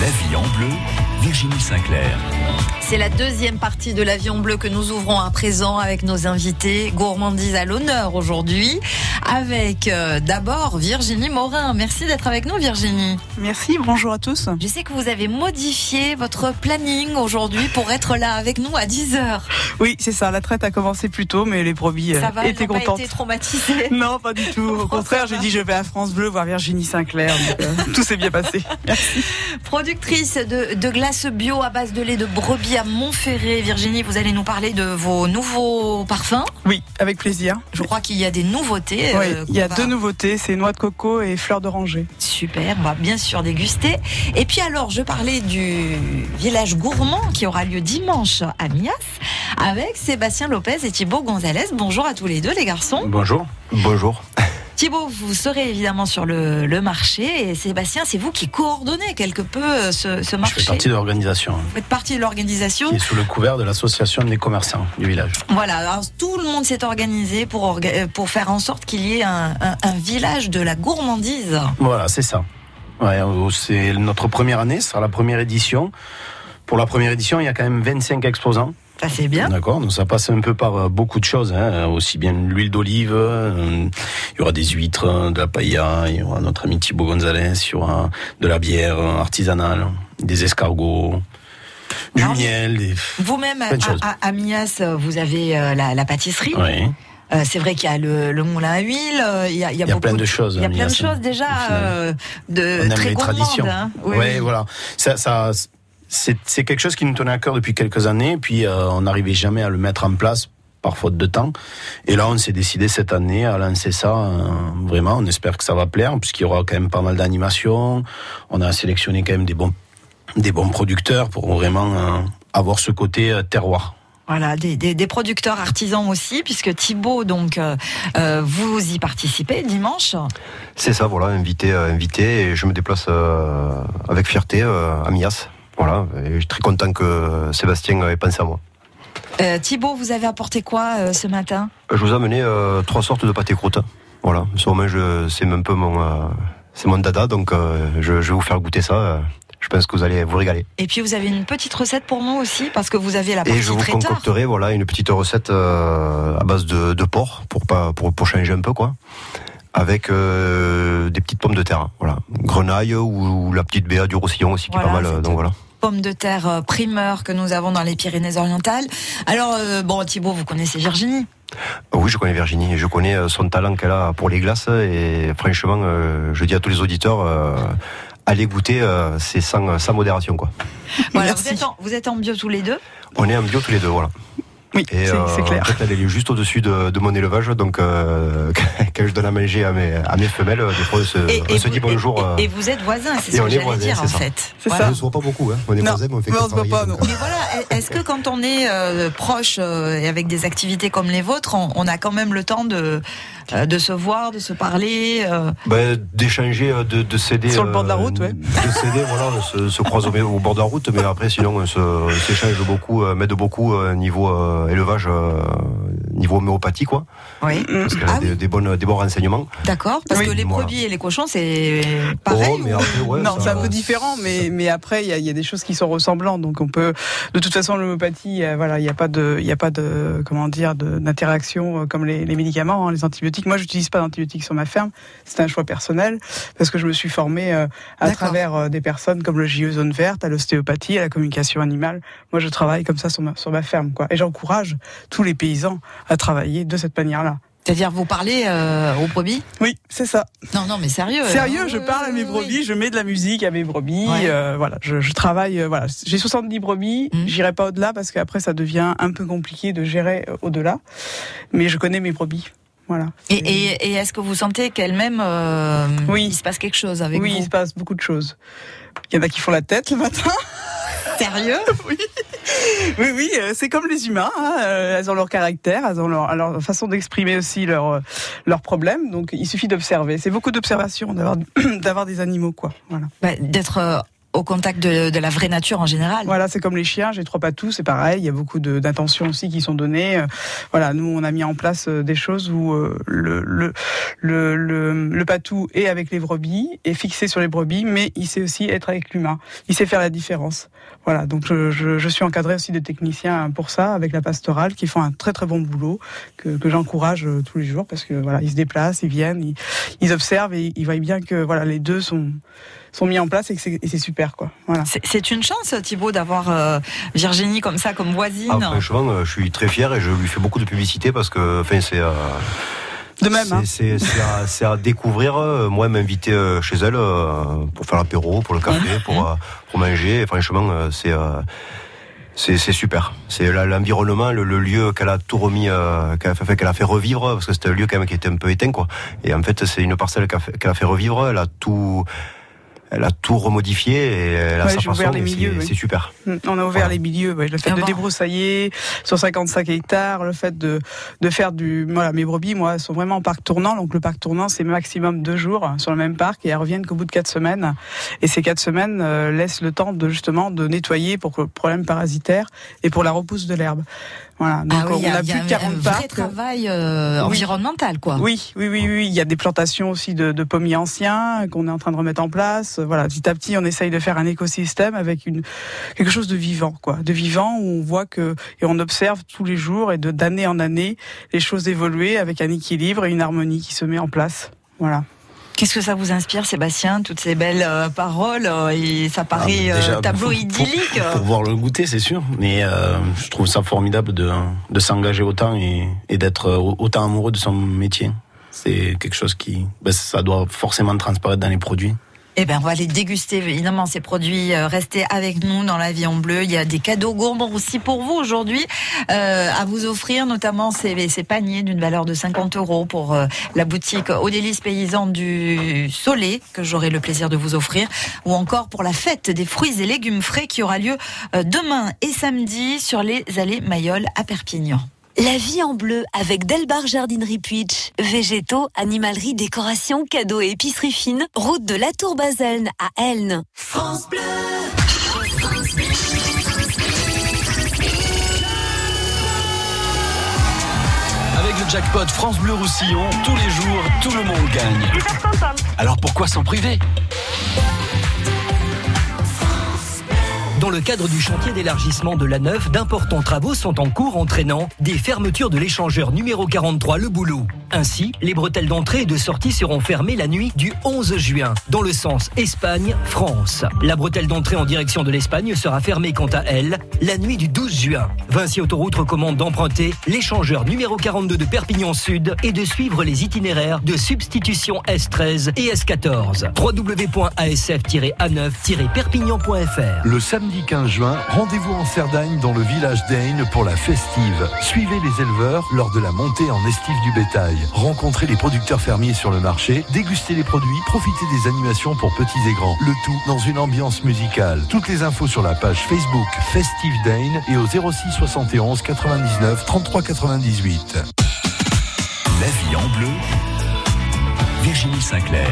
La vie en bleu, Virginie Sinclair. C'est la deuxième partie de l'avion bleu que nous ouvrons à présent avec nos invités. Gourmandise à l'honneur aujourd'hui avec euh, d'abord Virginie Morin. Merci d'être avec nous Virginie. Merci, bonjour à tous. Je sais que vous avez modifié votre planning aujourd'hui pour être là avec nous à 10h. Oui, c'est ça, la traite a commencé plus tôt mais les brebis euh, Ça va, étaient n'ont pas contentes. été traumatisées Non, pas du tout. Au contraire, j'ai dit je vais à France Bleu voir Virginie Sinclair. donc, euh, tout s'est bien passé. Productrice de, de glace bio à base de lait de brebis à Montferré. Virginie, vous allez nous parler de vos nouveaux parfums. Oui, avec plaisir. Je crois qu'il y a des nouveautés. Oui, euh, il y a deux nouveautés, c'est noix de coco et fleur d'oranger. Super, on va bien sûr déguster. Et puis alors, je parlais du village gourmand qui aura lieu dimanche à Mias avec Sébastien Lopez et Thibaut Gonzalez. Bonjour à tous les deux les garçons. Bonjour. Bonjour. Thibaut, vous serez évidemment sur le, le marché et Sébastien, c'est vous qui coordonnez quelque peu euh, ce, ce Je marché. fais partie de l'organisation Vous faites partie de l'organisation. qui est sous le couvert de l'association des commerçants du village. Voilà, alors tout le monde s'est organisé pour, orga- euh, pour faire en sorte qu'il y ait un, un- un village de la gourmandise. Voilà, c'est ça. Ouais, euh, c'est notre première année, ce sera la première édition. Pour la première édition, il y a quand même 25 exposants. Ça c'est bien. D'accord, donc ça passe un peu par euh, beaucoup de choses, hein, aussi bien l'huile d'olive, euh, il y aura des huîtres, de la paella, il y aura notre ami Thibaut Gonzalez, il y aura de la bière euh, artisanale, des escargots, du Alors, miel, des... Vous-même, à, à- à Mias, vous avez euh, la, la pâtisserie. Oui. Euh, c'est vrai qu'il y a le, le moulin à huile, euh, il y a, il y a Il y a beaucoup plein de choses. Il y a hein, plein de choses déjà de on aime très les gourmandes, traditions. hein. Oui, ouais, oui. voilà. Ça, ça, c'est, quelque chose qui nous tenait à cœur depuis quelques années, puis euh, on n'arrivait jamais à le mettre en place par faute de temps. Et là, on s'est décidé cette année à lancer ça. euh, vraiment, on espère que ça va plaire, puisqu'il y aura quand même pas mal d'animations. On a sélectionné quand même des bons, des bons producteurs pour vraiment euh, avoir ce côté euh, terroir. Voilà, des, des- des producteurs artisans aussi, puisque Thibaut, donc, euh, vous y participez dimanche. C'est ça, voilà, invité, invité, et je me déplace euh, avec fierté euh, à Mias. Voilà, et je suis très content que Sébastien ait pensé à moi. Euh, Thibaut, vous avez apporté quoi euh, ce matin? Je vous ai amené euh, trois sortes de pâté croûte. Voilà, c'est un peu mon, euh, c'est mon dada, donc euh, je, je vais vous faire goûter ça. euh, Je pense que vous allez vous régaler. Et puis vous avez une petite recette pour nous aussi, parce que vous avez la partie Et je vous traiteur. concocterai voilà une petite recette euh, à base de, de porc pour pas pour, pour changer un peu quoi, avec euh, des petites pommes de terre. Voilà, grenaille ou, ou la petite béa du Roussillon aussi qui Voilà, est pas mal. euh, Donc voilà. Pommes de terre euh, primeur que nous avons dans les Pyrénées-Orientales. Alors, euh, bon, Thibaut, vous connaissez Virginie Oui, je connais Virginie. Je connais euh, son talent qu'elle a pour les glaces et franchement, euh, je dis à tous les auditeurs. euh, Allez goûter, c'est sans, sans modération quoi. Voilà, vous êtes, en, vous êtes en bio tous les deux On est en bio tous les deux, voilà. Oui, c'est euh, c'est clair. en fait, elle est juste au-dessus de, de mon élevage, donc euh, quand je donne à manger à mes, à mes femelles, des fois on se, on se vous, dit bonjour. et- euh, et vous êtes voisins, c'est ce que j'allais dire en ça. fait. Voilà. ça. On ne se voit pas beaucoup, hein. on est Non, voisins, mais on fait mais on se voit pas, donc, non. Mais voilà, est-ce que quand on est euh, proche euh, et avec des activités comme les vôtres, on, on a quand même le temps de, euh, de se voir, de se parler euh, Ben, d'échanger, de, de céder. Sur le bord de la route, ouais. De céder, voilà, on se, se croise au, au bord de la route, mais après, sinon, on s'échange beaucoup, euh, m'aide beaucoup euh, niveau euh, élevage, euh, niveau homéopathie, quoi. Oui. Parce qu'elle a Ah des, oui. des bonnes, des bons renseignements. D'accord, parce Oui. que les Voilà. brebis et les cochons, c'est pareil. Oh, mais ou- après, ouais, non, ça- c'est un peu différent, mais, mais après, il y a, il y a des choses qui sont ressemblantes. Donc, on peut, de toute façon, l'homéopathie, euh, voilà, il n'y a pas de, il y a pas de, comment dire, d'interaction euh, comme les, les médicaments, hein, les antibiotiques. Moi, j'utilise pas d'antibiotiques sur ma ferme. C'est un choix personnel parce que je me suis formée euh, à travers euh, des personnes comme le JE Zone Verte, à l'ostéopathie, à la communication animale. Moi, je travaille comme ça sur ma, sur ma ferme, quoi. Et j'encourage tous les paysans à travailler de cette manière-là. C'est-à-dire, vous parlez euh, aux brebis? Oui, c'est ça. Non, non, mais sérieux. Sérieux, je oui, parle à mes oui, brebis, oui. je mets de la musique à mes brebis, Ouais. euh, voilà, je, je travaille, euh, voilà, j'ai 70 brebis, Mhm. j'irai pas au-delà parce qu'après ça devient un peu compliqué de gérer au-delà, mais je connais mes brebis, voilà. Et, et- et est-ce que vous sentez qu'elle-même, euh, Oui. il se passe quelque chose avec oui, il vous? se passe beaucoup de choses. Il y en a qui font la tête le matin. Sérieux? Oui, oui, euh, c'est comme les humains. hein, euh, elles ont leur caractère, elles ont leur, façon d'exprimer aussi leurs euh, leurs problèmes. Donc, il suffit d'observer. C'est beaucoup d'observation, d'avoir des animaux, quoi. Voilà. Bah, D'être au contact de, de, la vraie nature en général. Voilà, c'est comme les chiens, j'ai trois patous, c'est pareil, il y a beaucoup d'intentions aussi qui sont données. Euh, voilà, nous on a mis en place euh, des choses où euh, le, le, le, le, patou est avec les brebis, est fixé sur les brebis, mais il sait aussi être avec l'humain. Il sait faire la différence. Voilà, donc je, je, je, suis encadré aussi de techniciens pour ça, avec la pastorale, qui font un très très bon boulot, que, que j'encourage tous les jours, parce que voilà, ils se déplacent, ils viennent, ils, ils observent et ils voient bien que voilà, les deux sont sont mis en place et c'est super quoi. Voilà. C'est une chance Thibaut d'avoir euh, Virginie comme ça comme voisine. Ah, franchement, euh, je suis très fier et je lui fais beaucoup de publicité parce que enfin c'est euh, de même. Hein. C'est à, à, découvrir. Moi, m'inviter chez elle pour faire l'apéro, pour le café, pour, pour manger. Franchement, c'est c'est super. C'est l'environnement, le, lieu qu'elle a tout remis, qu'elle a, fait, qu'elle a fait revivre, parce que c'était un lieu quand même qui était un peu éteint, quoi. Et en fait, c'est une parcelle qu'elle a, a, fait revivre. Elle a tout, elle a tout remodifié et elle a sa façon. C'est super. Mm, on a ouvert les milieux. Le fait ah de débroussailler sur 55 hectares, le fait de, de faire du. Voilà, mes brebis, moi, sont vraiment en parc tournant. Donc le parc tournant, c'est maximum deux jours sur le même parc et elles reviennent qu'au bout de quatre semaines. Et ces quatre semaines euh, laissent le temps de justement de nettoyer pour le problème parasitaire et pour la repousse de l'herbe. Voilà. Donc ah on a, plus de 40 un vrai travail euh, environnemental, quoi. Oui, oui, oui, oui. Il y a des plantations aussi de, de pommiers anciens qu'on est en train de remettre en place. Voilà, petit à petit, on essaye de faire un écosystème avec une quelque chose de vivant, quoi, de vivant où on voit que et on observe tous les jours et de d'année en année les choses évoluer avec un équilibre et une harmonie qui se met en place. Voilà. Qu'est-ce que ça vous inspire, Sébastien, toutes ces belles euh, paroles euh, et ça paraît ah, tableau idyllique pour, voir le goûter, c'est sûr. Mais je trouve ça formidable de, de s'engager autant et, et d'être autant amoureux de son métier. C'est quelque chose qui, ben, ça doit forcément transparaître dans les produits. Eh bien, on va aller déguster évidemment ces produits. Euh, restez avec nous dans la vie en bleu. Il y a des cadeaux gourmands aussi pour vous aujourd'hui euh, à vous offrir, notamment ces, paniers d'une valeur de 50 euros pour euh, la boutique Aux délices paysan du Soleil que j'aurai le plaisir de vous offrir, ou encore pour la fête des fruits et légumes frais qui aura lieu demain et samedi sur les allées Mayol à Perpignan. La vie en bleu avec Delbar Jardinerie Puitch. Végétaux, animalerie, décoration, cadeaux et épicerie fine. Route de la Tour Baselne à Elne. France Bleu. Avec le jackpot France Bleu Roussillon, tous les jours, tout le monde gagne. Alors pourquoi s'en priver? Dans le cadre du chantier d'élargissement de la Neuf, d'importants travaux sont en cours entraînant des fermetures de l'échangeur numéro 43 Le Boulot. Ainsi, les bretelles d'entrée et de sortie seront fermées la nuit du 11 juin, dans le sens Espagne-France. La bretelle d'entrée en direction de l'Espagne sera fermée quant à elle la nuit du 12 juin. Vinci Autoroute recommande d'emprunter l'échangeur numéro 42 de Perpignan Sud et de suivre les itinéraires de substitution S13 et S14. www.asf-a9-perpignan.fr Le samedi 15 juin, rendez-vous en Cerdagne dans le village d'Aine pour la festive. Suivez les éleveurs lors de la montée en estive du bétail. Rencontrez les producteurs fermiers sur le marché, dégustez les produits, profitez des animations pour petits et grands. Le tout dans une ambiance musicale. Toutes les infos sur la page Facebook Festive Dane et au 06 71 99 33 98. La vie en bleu, Virginie Sinclair.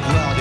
have lost.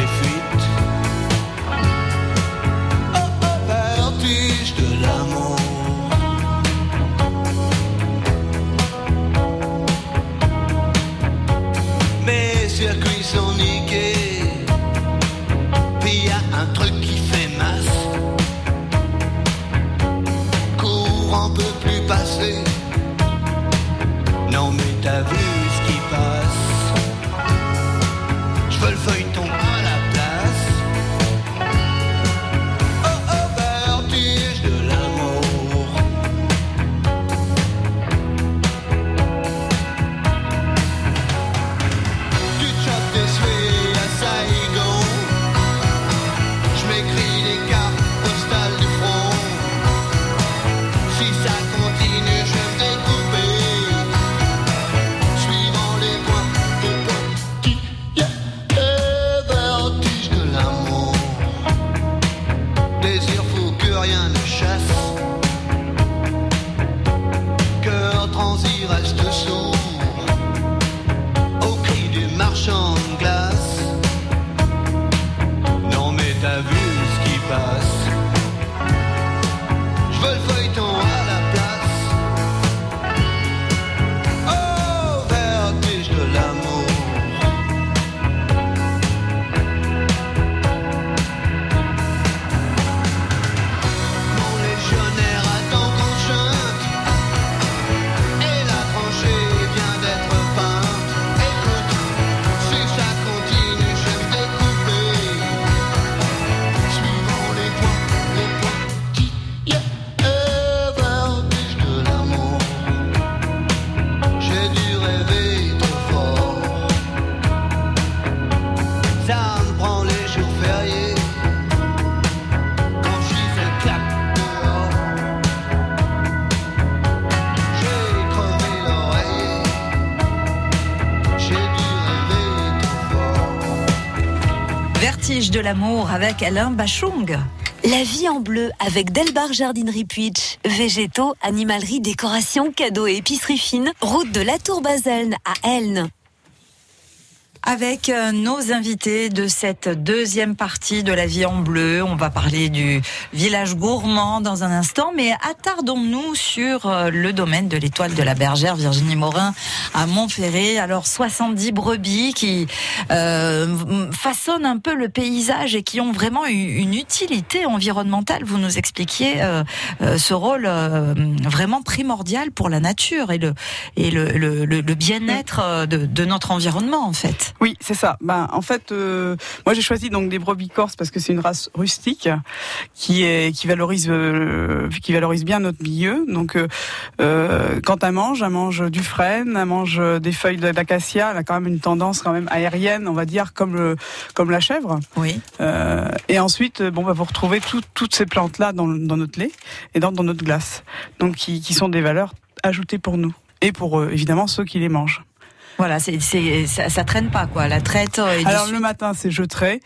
Alain. La vie en bleu avec Delbar Jardinerie Puitch. Végétaux, animalerie, décoration, cadeaux et épicerie fine. Route de la Tour Baselne à Elne avec euh, nos invités de cette deuxième partie de la vie en bleu. On va parler du village gourmand dans un instant, mais attardons-nous sur euh, le domaine de l'étoile de la bergère Virginie Morin à Montferré. Alors 70 brebis qui euh, façonnent un peu le paysage et qui ont vraiment une utilité environnementale. Vous nous expliquiez euh, ce rôle vraiment primordial pour la nature et le, et le, le, le bien-être de, de notre environnement en fait. Oui, c'est ça. Ben, en fait, euh, moi j'ai choisi donc des brebis corses parce que c'est une race rustique qui est qui valorise euh, qui valorise bien notre milieu. Donc, euh, quand elle mange, elle mange du frêne, elle mange des feuilles d'acacia. Elle a quand même une tendance quand même aérienne, on va dire, comme le comme la chèvre. Oui. et ensuite, bon, bah, vous retrouvez toutes ces plantes là dans, dans, notre lait et dans, dans notre glace. Donc, qui, qui sont des valeurs ajoutées pour nous et pour évidemment ceux qui les mangent. Voilà, c'est, c'est, ça, ça, traîne pas, quoi. La traite. Euh, Alors, le matin, c'est je traite.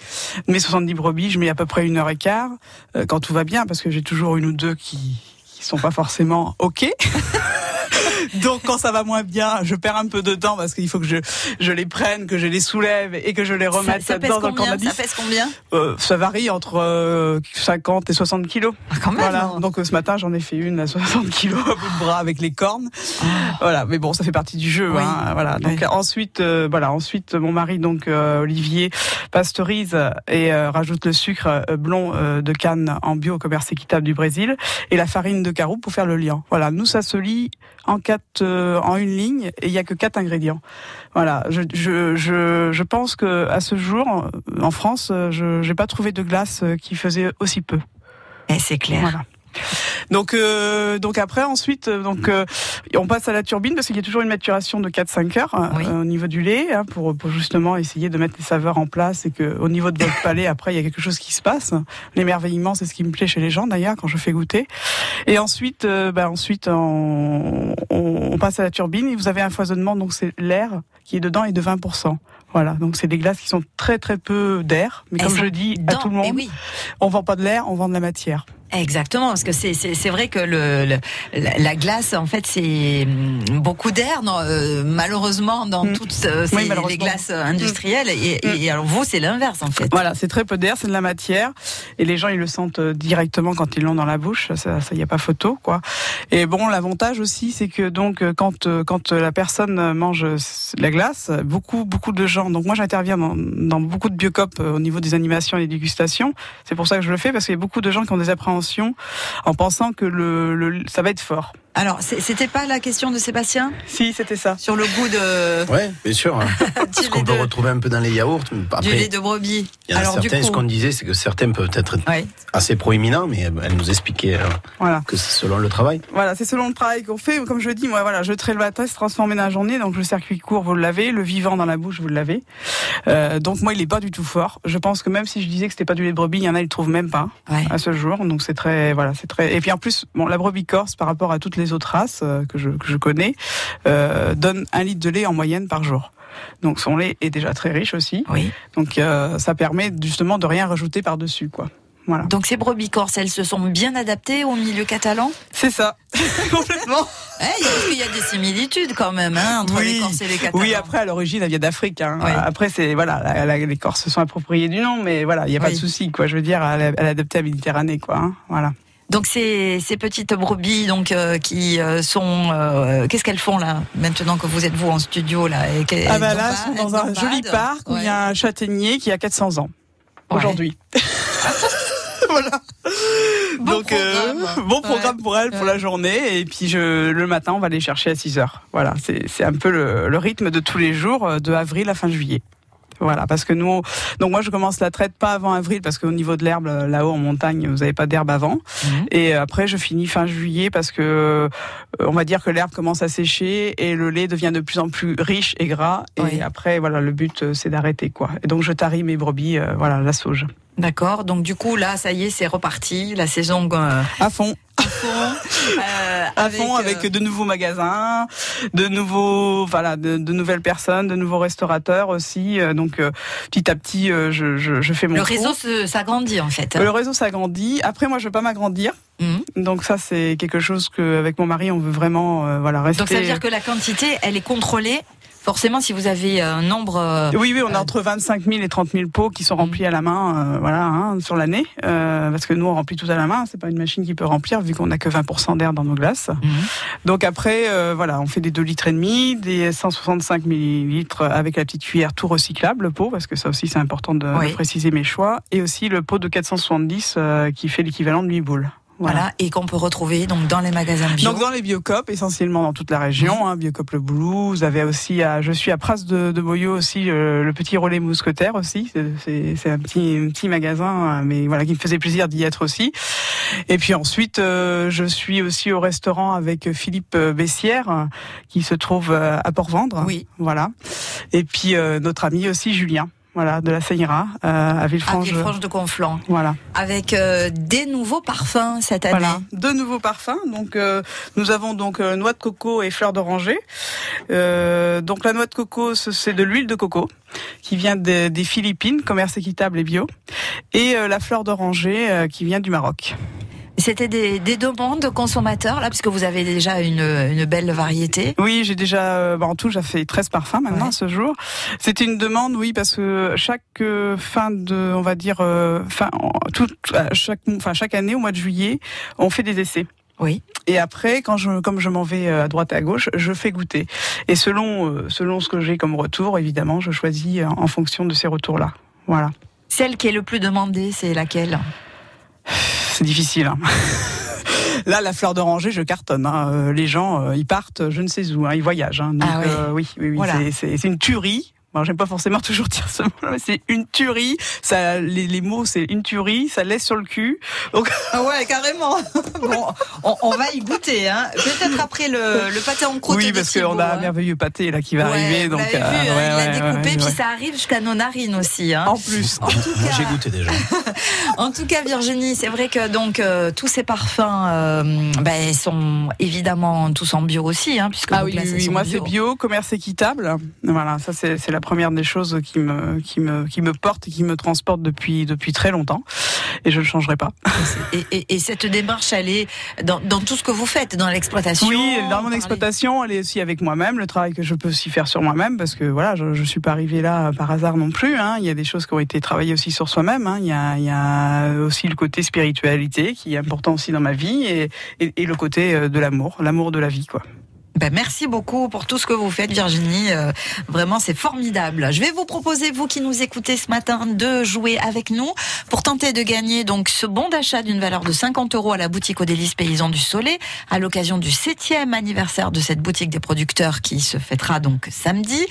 Mes 70 brebis, je mets à peu près une heure et quart, euh, quand tout va bien, parce que j'ai toujours une ou deux qui, qui sont pas forcément OK. Donc quand ça va moins bien, je perds un peu de temps parce qu'il faut que je, je les prenne, que je les soulève et que je les remette ça, ça dans le Ça pèse combien? Euh, Ça varie entre 50 euh, et 60 kilos. Ah, quand même, voilà. Donc euh, ce matin, j'en ai fait une à 60 kilos à bout de bras avec les cornes. Ah. Voilà. Mais bon, ça fait partie du jeu. Hein, voilà. Donc ensuite, voilà. Ensuite, mon mari, donc Olivier, pasteurise et rajoute le sucre blond de canne en bio au commerce équitable du Brésil et la farine de carreau pour faire le lien. Voilà. Nous, ça se lit en quatre, euh, en une ligne, et il y a que quatre ingrédients. Voilà, je, je, je, je pense que à ce jour, en France, je n'ai pas trouvé de glace qui faisait aussi peu. Et c'est clair. Voilà. Donc, euh, donc après, ensuite, euh, donc euh, on passe à la turbine parce qu'il y a toujours une maturation de 4-5 heures euh, au niveau du lait hein, pour, pour justement essayer de mettre les saveurs en place et que au niveau de votre palais, après, il y a quelque chose qui se passe. L'émerveillement, c'est ce qui me plaît chez les gens d'ailleurs quand je fais goûter. Et ensuite, bah, ensuite, on, on, passe à la turbine et vous avez un foisonnement, donc c'est l'air qui est dedans est de 20%. Voilà, donc c'est des glaces qui sont très très peu d'air, mais comme je dis à tout le monde, oui. on vend pas de l'air, on vend de la matière. Exactement, parce que c'est c'est vrai que le, la glace en fait c'est hum, beaucoup d'air euh, malheureusement dans mm. toutes euh, les glaces industrielles et, mm. et, alors vous c'est l'inverse en fait. Voilà, c'est très peu d'air, c'est de la matière et les gens ils le sentent euh, directement quand ils l'ont dans la bouche, ça ça y a pas photo quoi. Et bon l'avantage aussi c'est que donc quand quand la personne mange la glace, beaucoup beaucoup de gens donc moi j'interviens dans, dans beaucoup de biocop au niveau des animations et des dégustations, c'est pour ça que je le fais parce qu'il y a beaucoup de gens qui ont des appréhensions en pensant que le, ça va être fort. Alors, c'était pas la question de Sébastien Si, c'était ça. Sur le goût de. Oui, bien sûr. Hein. ce qu'on peut retrouver un peu dans les yaourts. du lait de brebis. Il y a Alors, certains, ce qu'on disait, c'est que certains peuvent être assez proéminents, mais elle nous expliquait euh, voilà. que c'est selon le travail. Voilà, c'est selon le travail qu'on fait. Comme je dis, moi, voilà, je traite le matin, se transforme dans la journée. Donc, le circuit court, vous le lavez. Le vivant dans la bouche, vous le lavez. Euh, donc, moi, il est pas du tout fort. Je pense que même si je disais que c'était pas du lait de brebis, il y en a, ils le trouvent même pas à ce jour. Donc, c'est très, voilà, c'est très. Et puis, en plus, bon, la brebis corse, par rapport à toutes les autres races euh, que, je, que je connais, euh, donne un litre de lait en moyenne par jour. Donc son lait est déjà très riche aussi. Oui. Donc euh, ça permet justement de rien rajouter par dessus, quoi. Voilà. Donc ces brebis corses, elles se sont bien adaptées au milieu catalan? C'est ça, complètement. Eh, il y a des similitudes quand même hein, entre les Corses et les Catalans. Oui, après à l'origine, elles viennent d'Afrique. Hein. Oui. Après, c'est voilà, la- la- les Corses se sont appropriés du nom, mais voilà, il n'y a pas de souci, quoi. Je veux dire, elle, elle est adaptée à la Méditerranée, quoi. hein. Voilà. Donc ces, ces petites brebis donc euh, qui euh, sont euh, qu'est-ce qu'elles font là maintenant que vous êtes vous en studio là et Ah bah là, elles sont dans un joli parc où il y a un châtaignier qui a 400 ans Ouais. aujourd'hui. voilà. Bon Donc euh, bon programme Ouais. pour elle pour Ouais. la journée et puis je, le matin on va les chercher à 6 heures. Voilà, c'est c'est un peu le, le rythme de tous les jours de avril à fin juillet. Voilà, parce que nous, donc moi je commence la traite pas avant avril parce qu'au niveau de l'herbe euh, là-haut en montagne vous avez pas d'herbe avant. Mhm. Et après je finis fin juillet parce que euh, on va dire que l'herbe commence à sécher et le lait devient de plus en plus riche et gras. Et Oui. après voilà le but euh, c'est d'arrêter quoi. Et donc je tarie mes brebis, euh, voilà la sauge. D'accord. Donc du coup là ça y est c'est reparti la saison euh, À fond. à fond euh, à fond euh, avec de nouveaux magasins, de nouveaux voilà, de, de nouvelles personnes, de nouveaux restaurateurs aussi. Euh, Donc euh, petit à petit, euh, je, je, je fais mon le réseau se- s'agrandit en fait. Euh, Le réseau s'agrandit. Après, moi, je veux pas m'agrandir. Mhm. Donc ça, c'est quelque chose que avec mon mari, on veut vraiment euh, voilà rester. Donc ça veut dire que la quantité elle est contrôlée. Forcément si vous avez un nombre euh, Oui, oui, on a Euh, entre 25 000 et 30 000 pots qui sont remplis à la main, euh, voilà, hein, sur l'année, euh, parce que nous on remplit tout à la main. C'est pas une machine qui peut remplir vu qu'on n'a que 20% d'air dans nos glaces. Mhm. Donc après, euh, voilà, on fait des 2 litres et demi, des 165 millilitres avec la petite cuillère tout recyclable, le pot, parce que ça aussi c'est important de, Oui. de préciser mes choix, et aussi le pot de 470 euh, qui fait l'équivalent de 8 boules. Voilà. et qu'on peut retrouver donc dans les magasins bio. Donc dans les biocopes, essentiellement dans toute la région, hein, Biocop le Boulou, vous avez aussi, à, je suis à Pras de, de Boyau aussi, euh, le petit relais mousquetaire aussi, c'est- un petit, un petit magasin, euh, mais voilà, qui me faisait plaisir d'y être aussi. Et puis ensuite, euh, je suis aussi au restaurant avec Philippe euh, Bessière, qui se trouve euh, à Port-Vendre. Oui. Voilà. Et puis euh, notre ami aussi Julien, voilà, de la Seira, euh, à à Villefranche. Villefranche de Conflans Voilà. avec euh, des nouveaux parfums cette année. Voilà, deux nouveaux parfums. Donc euh, nous avons donc euh, noix de coco et fleur d'oranger. Euh, donc la noix de coco, ce- c'est de l'huile de coco qui vient des- des Philippines, commerce équitable et bio, et euh, la fleur d'oranger euh, qui vient du Maroc. C'était des, des demandes de consommateurs, là, puisque vous avez déjà une, une belle variété. Oui, j'ai déjà, euh, bah, en tout, j'ai fait 13 parfums maintenant Ouais. ce jour. C'était une demande, oui, parce que chaque euh, fin de, on va dire, euh, fin, tout, chaque, enfin chaque année au mois de juillet, on fait des essais. Oui. Et après, quand je, comme je m'en vais à droite et à gauche, je fais goûter. Et selon, selon ce que j'ai comme retour, évidemment, je choisis en fonction de ces retours-là. Voilà. Celle qui est le plus demandée, c'est laquelle? C'est difficile. hein. Là, la fleur d'oranger, je cartonne. hein. Euh, Les gens, euh, ils partent, je ne sais où, hein, ils voyagent. hein. Donc, Ah oui. euh, oui, oui, Voilà. c'est une tuerie. Bon, j'aime pas forcément toujours dire ce mot, mais c'est une tuerie. Ça, les, les mots, c'est une tuerie. Ça laisse sur le cul. Donc, Ah ouais, carrément. bon, on, on va y goûter, hein. Peut-être après le, le pâté en croûte. oui, parce qu'on a un hein. merveilleux pâté là qui va Ouais, arriver. vous Donc, l'avez vu, euh, hein, ouais, il l'a ouais, découpé, ouais, puis ça arrive jusqu'à nos narines aussi. Hein. En plus. En Moi, j'ai goûté déjà. en tout cas, Virginie, c'est vrai que donc euh, tous ces parfums euh, ben, sont évidemment tous en bio aussi, hein, puisque Ah oui, oui, oui, moi c'est bio, commerce équitable. Voilà, ça c'est c'est la première des choses qui me qui me qui me porte et qui me transporte depuis depuis très longtemps et je ne changerai pas. Et, et- et cette démarche, elle est dans, dans tout ce que vous faites, dans l'exploitation. Oui, dans mon exploitation, elle est aussi avec moi-même, le travail que je peux aussi faire sur moi-même parce que voilà, je, je suis pas arrivée là par hasard non plus. Hein. Il y a des choses qui ont été travaillées aussi sur soi-même. Hein. Il, y a, il y a aussi le côté spiritualité qui est important aussi dans ma vie et, et, et le côté euh, de l'amour, l'amour de la vie, quoi. Ben, merci beaucoup pour tout ce que vous faites, Virginie. Euh, vraiment, c'est formidable. Je vais vous proposer, vous qui nous écoutez ce matin, de jouer avec nous pour tenter de gagner donc ce bon d'achat d'une valeur de 50 euros à la boutique aux délices paysans du Soleil à l'occasion du septième anniversaire de cette boutique des producteurs qui se fêtera donc samedi.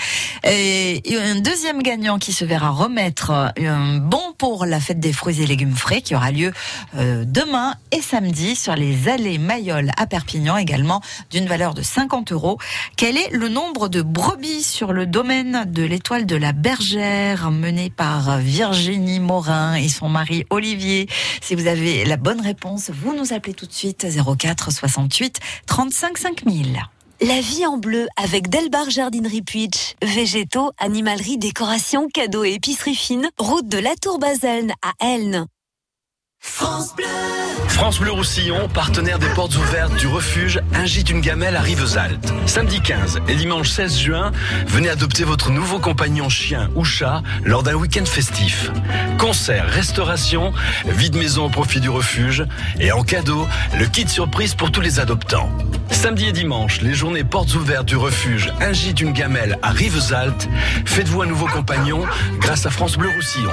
Et, un deuxième gagnant qui se verra remettre un bon pour la fête des fruits et légumes frais qui aura lieu euh, demain et samedi sur les allées Mayol à Perpignan également d'une valeur de 50 Quel est le nombre de brebis sur le domaine de l'étoile de la bergère mené par Virginie Morin et son mari Olivier? Si vous avez la bonne réponse, vous nous appelez tout de suite 04 68 35 5000. La vie en bleu avec Delbar Jardinerie Puitch. Végétaux, animalerie, décoration, cadeaux et épicerie fine. Route de la Tour Baselne à Elne. France Bleu. France Bleu Roussillon, partenaire des portes ouvertes du refuge Un gîte une gamelle à Rivesaltes. Samedi 15 et dimanche 16 juin, venez adopter votre nouveau compagnon chien ou chat lors d'un week-end festif. Concert, restauration, vide maison au profit du refuge et en cadeau, le kit surprise pour tous les adoptants. Samedi et dimanche, les journées portes ouvertes du refuge Un gîte une gamelle à Rivesaltes. Faites-vous un nouveau compagnon grâce à France Bleu Roussillon.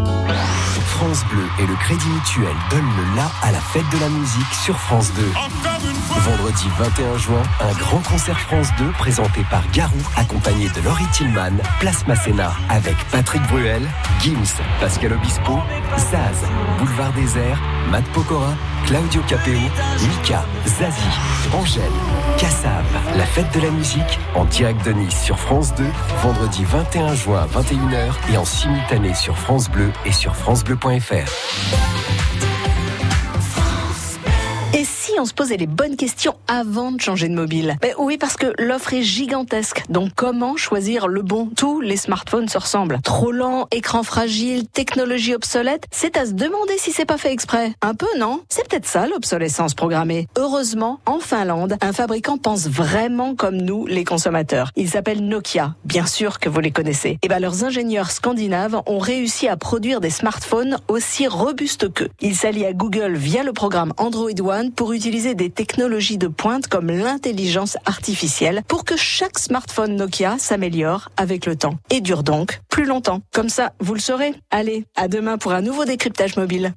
France Bleu et le Crédit Mutuel donnent le la à la fête de la musique sur France 2. Vendredi 21 juin, un grand concert France 2 présenté par Garou, accompagné de Laurie Tillman, Place Masséna, avec Patrick Bruel, Gims, Pascal Obispo, Zaz, Boulevard Désert, Matt Pokora, Claudio Capeo, Mika, Zazie, Angèle, Kassav. La fête de la musique en direct de Nice sur France 2, vendredi 21 juin à 21h et en simultané sur France Bleu et sur francebleu.fr. on se posait les bonnes questions avant de changer de mobile ben Oui, parce que l'offre est gigantesque. Donc comment choisir le bon? Tous les smartphones se ressemblent. Trop lent, écran fragile, technologie obsolète, c'est à se demander si c'est pas fait exprès. Un peu, non? C'est peut-être ça l'obsolescence programmée. Heureusement, en Finlande, un fabricant pense vraiment comme nous, les consommateurs. Il s'appelle Nokia. Bien sûr que vous les connaissez. Et ben leurs ingénieurs scandinaves ont réussi à produire des smartphones aussi robustes qu'eux. Ils s'allient à Google via le programme Android One pour utiliser des technologies de pointe comme l'intelligence artificielle pour que chaque smartphone Nokia s'améliore avec le temps et dure donc plus longtemps. Comme ça, vous le saurez. Allez, à demain pour un nouveau décryptage mobile.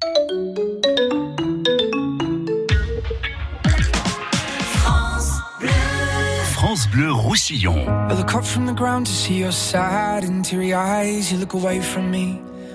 France Bleu Roussillon. I look up from the ground to see your sad and teary eyes. You look away from me.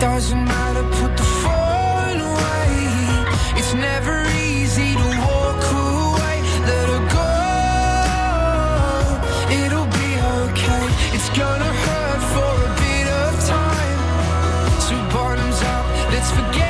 Doesn't matter, put the phone away. It's never easy to walk away, let her go. It'll be okay, it's gonna hurt for a bit of time. So bottoms up, let's forget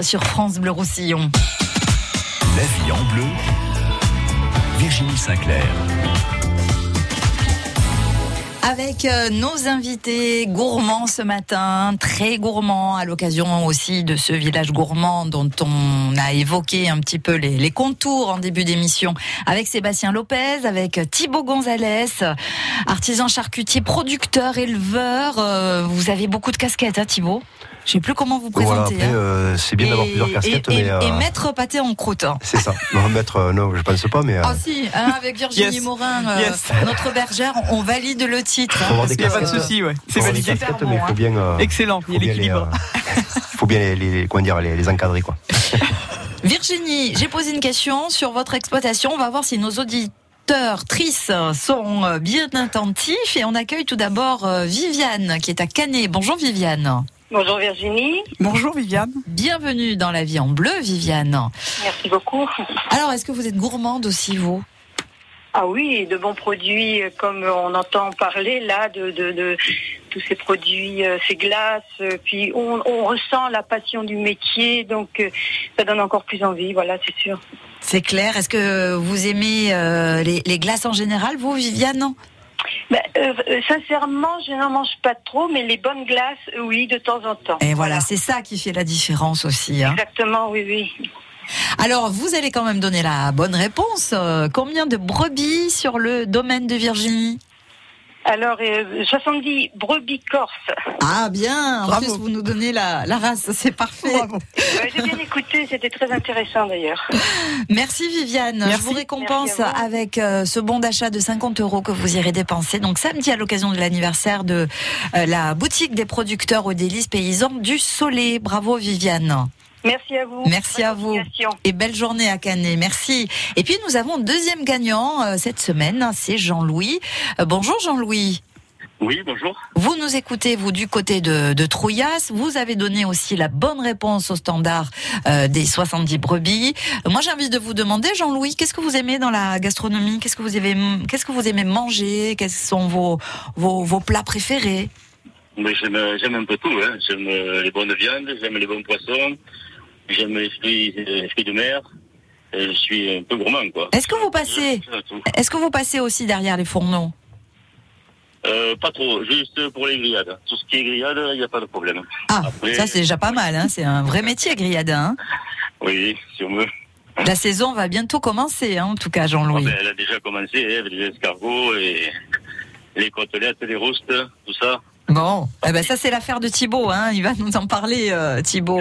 sur France Bleu Roussillon. La vie en bleu, Virginie Sinclair avec euh, nos invités gourmands ce matin, très gourmands, à l'occasion aussi de ce village gourmand dont on a évoqué un petit peu les, contours en début d'émission, avec Sébastien Lopez, avec Thibaut Gonzalez, artisan charcutier, producteur, éleveur. Euh, vous avez beaucoup de casquettes, hein, Thibaut? Je sais plus comment vous Voilà, présenter. après, hein. euh, c'est bien d'avoir plusieurs casquettes, et, mais. et- euh, et maître pâté en croûte. hein. C'est ça. Non, maître, euh, non, je pense pas, mais. euh, Ah si, hein, avec Virginie Yes. Morin, euh, Yes. notre bergère, on valide le titre. hein, Faut avoir parce des que, Il n'y a pas de souci, ouais. C'est validé. mais il faut bien. euh, Excellent, il y a l'équilibre. euh, faut bien les, les- comment dire, les, les encadrer, quoi. Virginie, j'ai posé une question sur votre exploitation. On va voir si nos auditeurs tristes sont bien attentifs. Et on accueille tout d'abord Viviane, qui est à Canet. Bonjour Viviane. Bonjour Virginie, Bonjour Viviane. Bienvenue dans la vie en bleu, Viviane. merci beaucoup. Alors, est-ce que vous êtes gourmande aussi, vous? Ah oui, de bons produits, euh, comme on entend parler là, de, de, de tous ces produits, euh, ces glaces, euh, puis on, on ressent la passion du métier, donc euh, ça donne encore plus envie, voilà, c'est sûr. C'est clair. Est-ce que vous aimez euh, les, les glaces en général, vous, Viviane? Ben, euh, euh, sincèrement, je n'en mange pas trop, mais les bonnes glaces, euh, oui, de temps en temps. Et voilà, c'est ça qui fait la différence aussi. hein. Exactement, oui, oui. Alors, vous allez quand même donner la bonne réponse. Euh, combien de brebis sur le domaine de Virginie? Alors, euh, 70 brebis corses. Ah bien, en Bravo. plus vous nous donnez la, la race, c'est parfait. Bravo. Ouais, J'ai bien écouté, c'était très intéressant d'ailleurs. Merci Viviane. Merci. Je vous récompense vous. avec euh, ce bon d'achat de 50 euros que vous irez dépenser. Donc samedi à l'occasion de l'anniversaire de euh, la boutique des producteurs aux délices paysans du Soleil. Bravo Viviane. Merci à vous. Merci Bonne à vous. Et belle journée à Canet. Merci. Et puis nous avons un deuxième gagnant euh, cette semaine, c'est Jean-Louis. Euh, bonjour Jean-Louis. Oui, bonjour. Vous nous écoutez, vous, du côté de, de Trouillas. Vous avez donné aussi la bonne réponse au standard euh, des 70 brebis. Euh, Moi, j'ai envie de vous demander, Jean-Louis, qu'est-ce que vous aimez dans la gastronomie? Qu'est-ce que vous aimez, qu'est-ce que vous aimez manger? Quels sont vos, vos, vos plats préférés? Mais j'aime, j'aime un peu tout. Hein. J'aime euh, les bonnes viandes, j'aime les bons poissons, j'aime les fruits, euh, de mer. Et je suis un peu gourmand, quoi. Est-ce que vous passez, est-ce que vous passez aussi derrière les fourneaux Euh, pas trop, juste pour les grillades. Tout ce qui est grillade, il n'y a pas de problème. Ah, Après- ça c'est déjà pas mal. Hein c'est un vrai métier, grillade. Hein Oui, si on veut. la saison va bientôt commencer, hein, en tout cas, Jean-Louis. Ah ben, elle a déjà commencé hein, avec les escargots et les côtelettes, les roustes, tout ça. Bon, eh ben ça c'est l'affaire de Thibaut, hein. il va nous en parler euh, Thibaut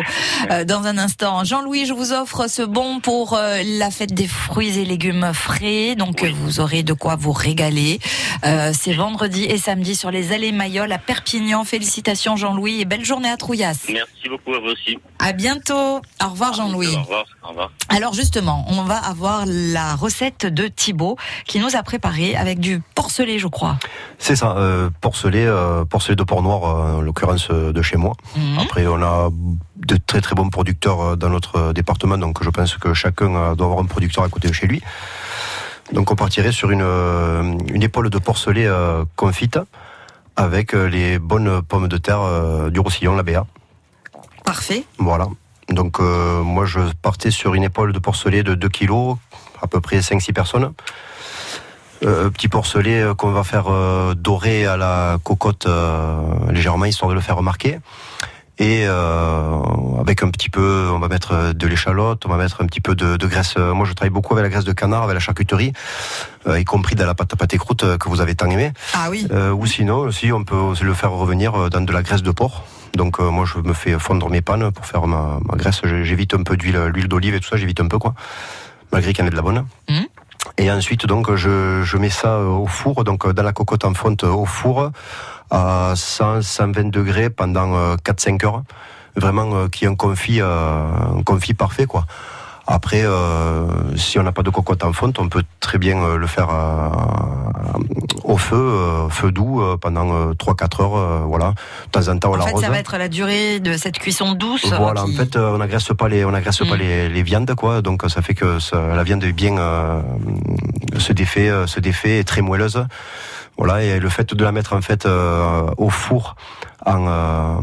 euh, dans un instant. Jean-Louis, je vous offre ce bon pour euh, la fête des fruits et légumes frais, donc vous aurez de quoi vous régaler. Euh, c'est vendredi et samedi sur les allées Mayol à Perpignan. Félicitations Jean-Louis et belle journée à Trouillas. Merci beaucoup à vous aussi. À bientôt. Au revoir Jean-Louis. Au revoir. Au revoir. Alors justement, on va avoir la recette de Thibaut qui nous a préparé avec du porcelet, je crois. C'est ça, euh, porcelet, de porc noir, euh, en l'occurrence euh, de chez moi. Mhm. Après, on a de très très bons producteurs euh, dans notre département, donc je pense que chacun doit avoir un producteur à côté de chez lui. Donc on partirait sur une, une épaule de porcelet confite avec les bonnes pommes de terre du Roussillon, la BA. Parfait. Voilà. Donc euh, moi je partais sur une épaule de porcelet de 2 kilos, à peu près 5-6 personnes. Euh, petit porcelet euh, qu'on va faire euh, dorer à la cocotte euh, légèrement histoire de le faire remarquer. Et euh, avec un petit peu, on va mettre de l'échalote, on va mettre un petit peu de, de graisse. Moi, je travaille beaucoup avec la graisse de canard, avec la charcuterie, euh, y compris dans la pâte à pâté croûte que vous avez tant aimé. Ah oui. Euh, ou sinon, aussi, on peut aussi le faire revenir dans de la graisse de porc. Donc euh, moi, je me fais fondre mes pannes pour faire ma, ma graisse. J'évite un peu d'huile, l'huile d'olive et tout ça. J'évite un peu quoi, malgré qu'il y en ait de la bonne. Mhm. Et ensuite, donc, je, je mets ça euh, au four, donc euh, dans la cocotte en fonte euh, au four, à 100, 120 degrés pendant euh, 4-5 heures. Vraiment, qui est un confit, un confit parfait, quoi. Après, euh, si on n'a pas de cocotte en fonte, on peut très bien euh, le faire euh, au feu, euh, feu doux, euh, pendant euh, 3-4 heures, euh, voilà. De temps en temps, on En fait, ça va être la durée de cette cuisson douce. Voilà, qui- en fait, euh, on n'agresse pas les, on n'agresse pas Mm. les, les viandes, quoi. Donc, ça fait que ça- la viande est bien euh, se défait, se défait, est très moelleuse. Voilà, et le fait de la mettre en fait euh, au four en, euh,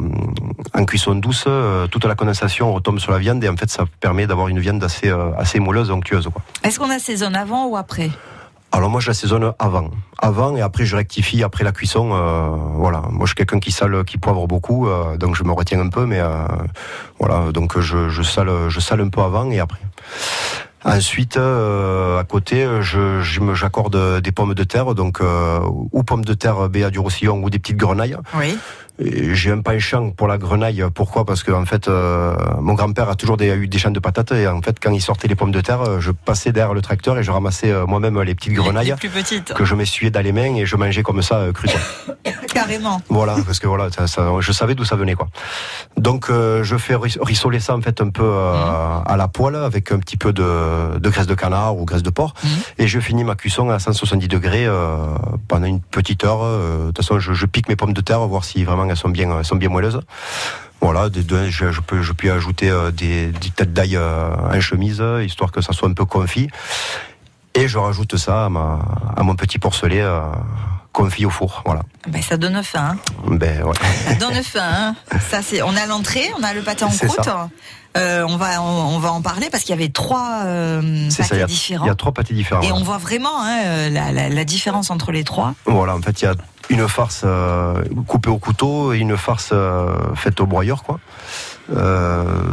en cuisson douce, euh, toute la condensation retombe sur la viande et en fait ça permet d'avoir une viande assez, euh, assez moelleuse, onctueuse. Est-ce qu'on assaisonne avant ou après? Alors moi je l'assaisonne avant, avant et après je rectifie après la cuisson. euh, voilà, moi je suis quelqu'un qui sale, qui poivre beaucoup, donc je me retiens un peu, mais voilà, donc je, je sale, je sale un peu avant et après. Ensuite, euh, à côté, je, j'accorde des pommes de terre, donc euh, ou pommes de terre béa du Roussillon ou des petites grenailles. Oui. J'ai un penchant pour la grenaille. Pourquoi? Parce que en fait, euh, mon grand-père a toujours des- eu des champs de patates et en fait, quand il sortait les pommes de terre, euh, je passais derrière le tracteur et je ramassais euh, moi-même les petites grenailles Les plus petites. que je m'essuyais dans les mains et je mangeais comme ça euh, cru. Carrément. Voilà, parce que voilà, ça, ça- je savais d'où ça venait quoi. Donc euh, je fais ris- rissoler ça en fait un peu euh, à la poêle avec un petit peu de, de graisse de canard ou graisse de porc et je finis ma cuisson à 170 degrés euh, pendant une petite heure. euh, De toute façon, je, je pique mes pommes de terre voir si vraiment elles sont bien, elles sont bien moelleuses. Voilà, des deux, je, je peux, je peux ajouter euh, des, des têtes d'ail euh, en chemise, histoire que ça soit un peu confit. Et je rajoute ça à, ma, à mon petit porcelet euh, confit au four. Voilà. Ben, ça donne faim. hein. Ben, ouais. Ça donne faim. hein. Ça, c'est. On a l'entrée, on a le pâté en croûte. ça. Euh, on va, on, on va en parler parce qu'il y avait trois euh, ça, pâtés il y a- différents. Il y a trois pâtés différents. Et voilà. on voit vraiment hein, euh, la, la- la différence entre les trois. Voilà, en fait, il y a une farce euh, coupée au couteau et une farce faite au broyeur, quoi.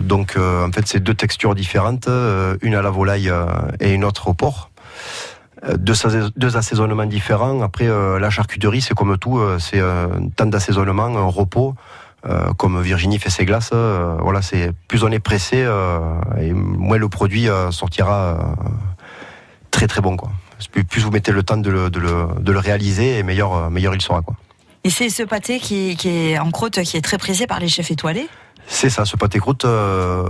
Donc, en fait, c'est deux textures différentes, une à la volaille et une autre au porc. Deux, assaisonnements différents. Après, euh, la charcuterie, c'est comme tout, euh, c'est un temps d'assaisonnement, un repos. Euh, comme Virginie fait ses glaces, euh, voilà, c'est plus on est pressé euh, et moins le produit sortira très très bon, quoi. Plus, plus vous mettez le temps de le, de le, de le réaliser, et meilleur, meilleur il sera, quoi. Et c'est ce pâté qui, qui est en croûte qui est très prisé par les chefs étoilés? C'est ça, ce pâté croûte, euh,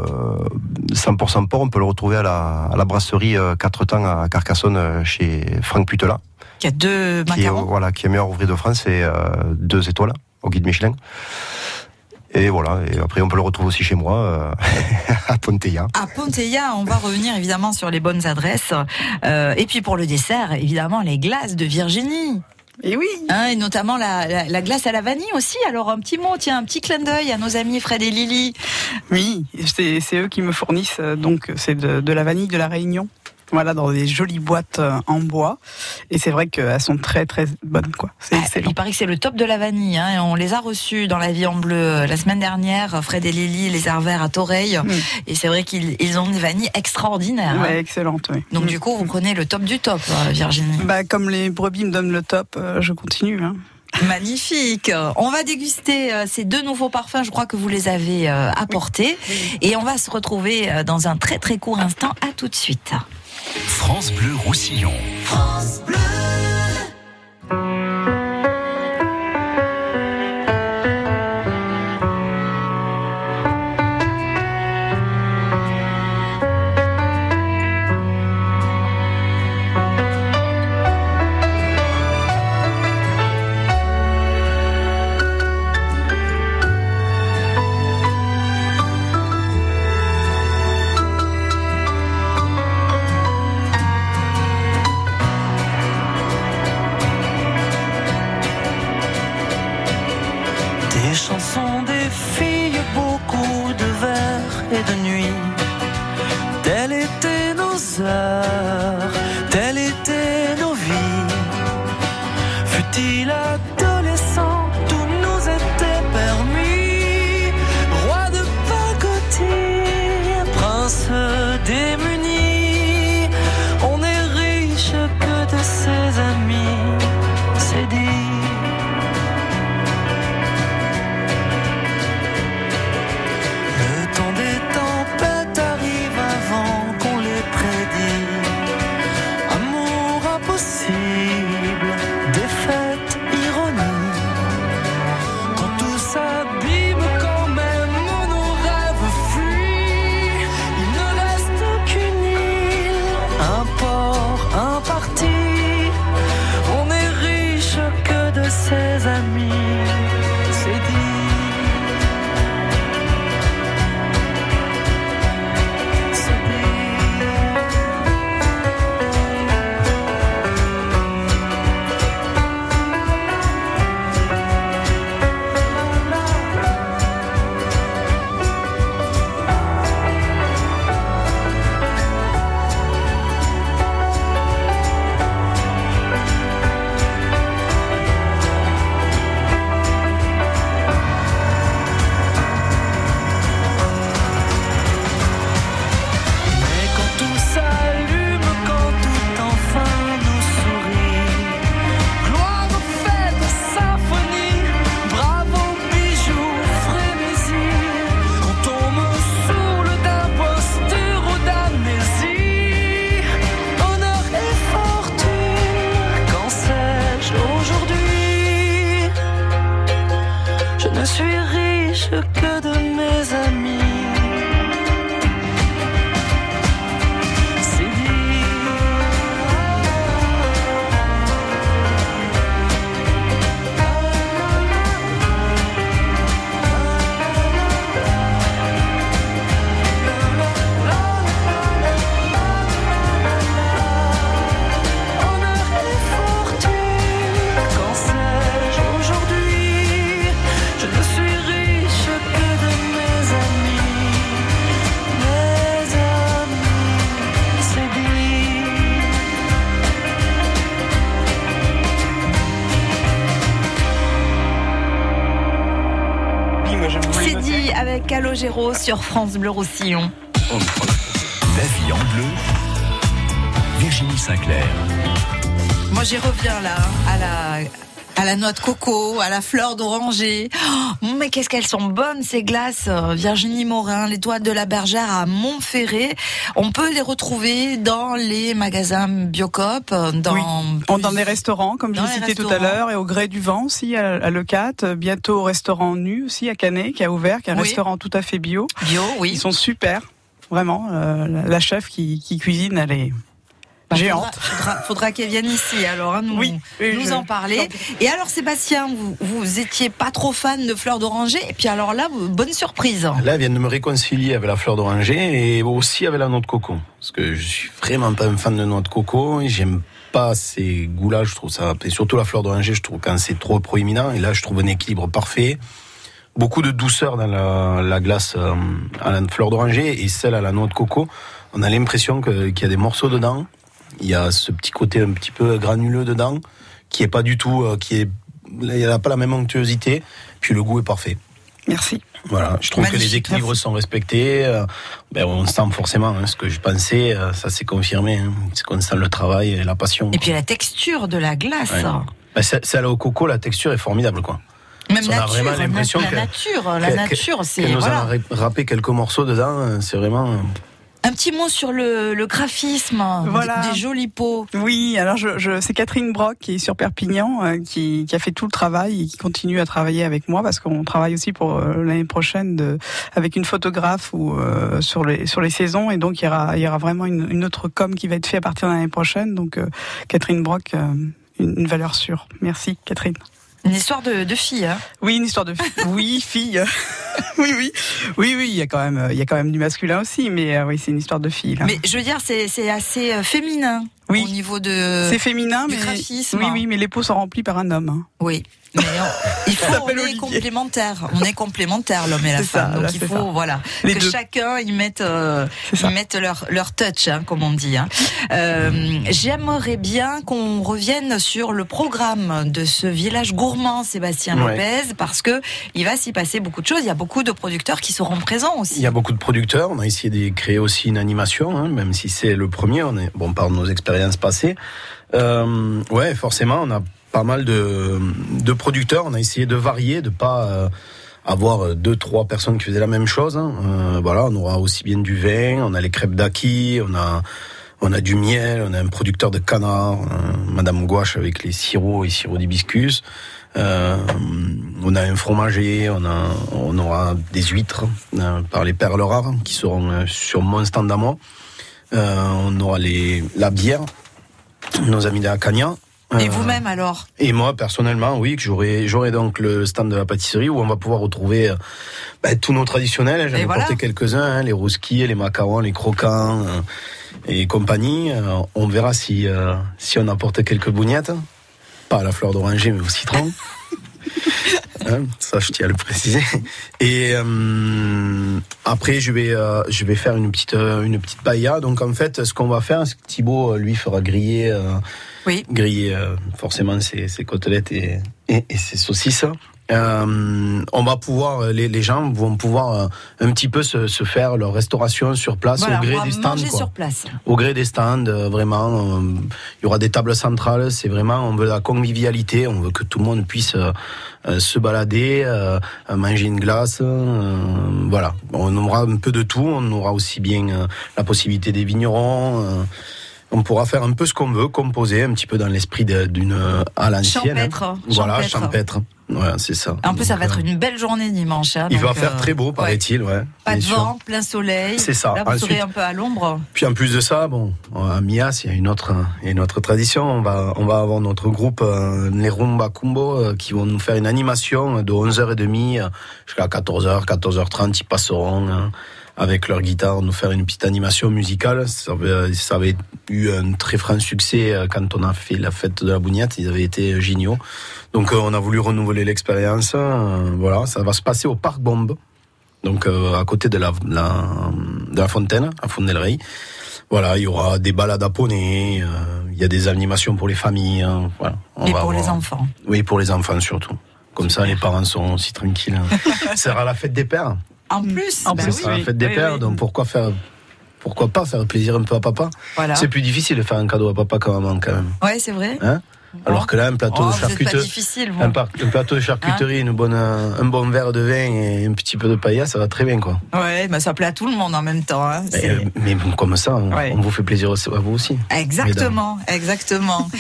100% porc, on peut le retrouver à la, à la brasserie euh, 4 temps à Carcassonne chez Franck Putela, Qui a deux qui est, voilà, qui est meilleur ouvrier de France et deux étoiles au guide Michelin. Et voilà, et après on peut le retrouver aussi chez moi, euh, à Ponteilla. À Ponteilla, on va revenir évidemment sur les bonnes adresses. Euh, et puis pour le dessert, évidemment, les glaces de Virginie. Et oui. Hein, et notamment la, la- la glace à la vanille aussi. Alors un petit mot, tiens, un petit clin d'œil à nos amis Fred et Lily. Oui, c'est eux qui me fournissent euh, donc c'est de, de la vanille de la Réunion. Voilà, dans des jolies boîtes euh, en bois. Et c'est vrai qu'elles sont très très bonnes quoi. C'est Ah, il paraît que c'est le top de la vanille. Hein, et on les a reçus dans la vie en bleu euh, la semaine dernière. Fred et Lily les verts à Toreil. Et c'est vrai qu'ils ils ont des vanilles extraordinaires. hein. Ouais, excellente. Oui. Donc du coup, vous prenez le top du top, euh, Virginie. Bah, comme les brebis me donnent le top, je continue. Hein. Magnifique. On va déguster ces deux nouveaux parfums. Je crois que vous les avez apportés. Et on va se retrouver dans un très très court instant. À tout de suite. France Bleu Roussillon. Des sur France Bleu Roussillon. La vie en bleu. Virginie Sinclair. Moi, j'y reviens là, à la, à la noix de coco, à la fleur d'oranger. Oh, mais qu'est-ce qu'elles sont bonnes, ces glaces. Virginie Morin, l'étoile de la bergère à Montferré. On peut les retrouver dans les magasins Biocop, dans... Dans les restaurants, comme je Dans l'ai les cité tout à l'heure, et au Gré du Vent aussi, à, Lecat. Bientôt au restaurant Nu aussi, à Canet, qui a ouvert, qui est un Oui. restaurant tout à fait bio. Bio, oui. Ils sont super, vraiment. euh, la, la chef qui, qui cuisine, elle est Bah, géante. Faudra, faudra- faudra qu'elle vienne ici, alors, hein, nous, Oui, oui, nous je- en parler. Et alors, Sébastien, vous, vous étiez pas trop fan de fleurs d'oranger, et puis alors là, bonne surprise. Là, elle vient de me réconcilier avec la fleur d'oranger et aussi avec la noix de coco. Parce que je suis vraiment pas un fan de noix de coco et j'aime pas ces goûts-là. Je trouve ça, et surtout la fleur d'oranger, je trouve quand c'est trop proéminent. Et là, je trouve un équilibre parfait. Beaucoup de douceur dans la, la glace euh, à la fleur d'oranger et celle à la noix de coco. On a l'impression que- qu'il y a des morceaux dedans. Il y a ce petit côté un petit peu granuleux dedans qui est pas du tout, euh, qui est, il n'a pas la même onctuosité. Puis le goût est parfait. Merci. Voilà, je trouve que les équilibres sont respectés. euh, ben, on sent forcément hein, ce que je pensais, euh, ça s'est confirmé. hein, c'est qu'on sent le travail et la passion. Et puis la texture de la glace. Ouais. Ben, ce- celle au coco, la texture est formidable, quoi. Même On a nature, vraiment la, l'impression la que- nature, la que- nature, c'est nous voilà. a râpé quelques morceaux dedans, euh, c'est vraiment. Un petit mot sur le, le graphisme Voilà. des, des jolis pots. Oui, alors je, je, c'est Catherine Brock qui est sur Perpignan, euh, qui, qui a fait tout le travail et qui continue à travailler avec moi parce qu'on travaille aussi pour euh, l'année prochaine de, avec une photographe ou euh, sur les sur les saisons et donc il y aura il y aura vraiment une, une autre com qui va être faite à partir de l'année prochaine. Donc euh, Catherine Brock, une, une valeur sûre. Merci Catherine. Une histoire de, de fille. Hein. Oui, une histoire de fille. oui fille. oui oui oui oui il y a quand même il y a quand même du masculin aussi, mais euh, oui c'est une histoire de fille. là. Mais je veux dire, c'est c'est assez euh, féminin Oui. au niveau de. c'est féminin, du mais graphisme. oui oui mais les pots sont remplis par un homme. hein. Oui. Mais on- il faut, on est complémentaires. On est complémentaires, l'homme et la ça, femme. Donc là, il faut, ça. voilà, Les que deux. chacun y mette, euh, mette leur, leur touch, hein, comme on dit. Hein. Euh, J'aimerais bien qu'on revienne sur le programme de ce village gourmand, Sébastien Ouais. Lopez, parce que il va s'y passer beaucoup de choses. Il y a beaucoup de producteurs qui seront présents Il aussi. y a beaucoup de producteurs. On a essayé de créer aussi une animation, hein, même si c'est le premier. On est bon par nos expériences passées. Euh, ouais, forcément, on a pas mal de, de producteurs. On a essayé de varier, de pas euh, avoir deux, trois personnes qui faisaient la même chose. hein. Euh, voilà, on aura aussi bien du vin. On a les crêpes d'Aki. On a on a du miel. On a un producteur de canard, euh, Madame Gouache avec les sirops et sirops d'hibiscus. On a un fromager, on, a, on aura des huîtres euh, par les perles rares qui seront sur mon stand à moi. Euh, on aura les, la bière, nos amis de la Cagna. Et Euh, vous-même alors? et moi, personnellement, oui, que j'aurai, j'aurai donc le stand de la pâtisserie où on va pouvoir retrouver ben, tous nos traditionnels. J'en Et ai voilà. porté quelques-uns, hein, les rouskis, les macarons, les croquants euh, et compagnie. Euh, on verra si, euh, si on apporte quelques bougnettes. Pas à la fleur d'oranger, mais au citron. Hein, ça, je tiens à le préciser. Et euh, après, je vais, euh, je vais faire une petite, euh, une petite paella. Donc, en fait, ce qu'on va faire, c'est que Thibaut, lui, fera griller, euh, Oui. griller forcément ses, ses côtelettes et, et, et ses saucisses. Euh, on va pouvoir, euh, les, les gens vont pouvoir euh, un petit peu se, se faire leur restauration sur place Voilà, au gré on va des stands. quoi sur place. au gré des stands, euh, vraiment. euh, Il y aura des tables centrales. C'est vraiment, on veut la convivialité. On veut que tout le monde puisse se balader, manger une glace. euh, voilà. On aura un peu de tout. On aura aussi bien euh, la possibilité des vignerons. euh, on pourra faire un peu ce qu'on veut, composer un petit peu dans l'esprit d'une à l'ancienne. Champêtre, Voilà, champêtre. champêtre. Ouais, c'est ça. En plus, ça va être une belle journée dimanche. hein, Il va faire euh, très beau, paraît-il, ouais. Pas de sûr. vent, plein soleil. C'est ça. Là, vous serez Ensuite- un peu à l'ombre. Puis en plus de ça, bon, à Mias, il y a une autre, une autre tradition. On va, on va avoir notre groupe, euh, les Rumba Kumbo, euh, qui vont nous faire une animation de 11h30 euh, jusqu'à 14h, 14h30. Ils passeront hein, avec leur guitare nous faire une petite animation musicale. Ça avait, ça avait eu un très franc succès euh, quand on a fait la fête de la Bougnette. Ils avaient été géniaux. Donc euh, on a voulu renouveler l'expérience. euh, voilà, ça va se passer au Parc Bombe. Donc euh, à côté de la, la, de la fontaine, à Fontenay-le-Rey. Voilà, il y aura des balades à poney, euh, il y a des animations pour les familles. hein, voilà, on Et va pour les enfants. Oui, pour les enfants surtout. Comme ça, les parents sont aussi tranquilles. Ça sera la fête des pères. En plus, En bah plus, oui. C'est la fête des oui, pères, oui. donc pourquoi faire pourquoi pas faire plaisir un peu à papa? Voilà. C'est plus difficile de faire un cadeau à papa qu'à maman quand même. Ouais, c'est vrai. Hein? Alors que là, un plateau Oh, de charcuterie, un, par- un plateau de charcuterie, une bonne, un bon verre de vin et un petit peu de paella, ça va très bien quoi. Ouais, bah ça plaît à tout le monde en même temps. hein. Mais, euh, mais comme ça, on, Ouais. on vous fait plaisir à vous aussi. Exactement, exactement.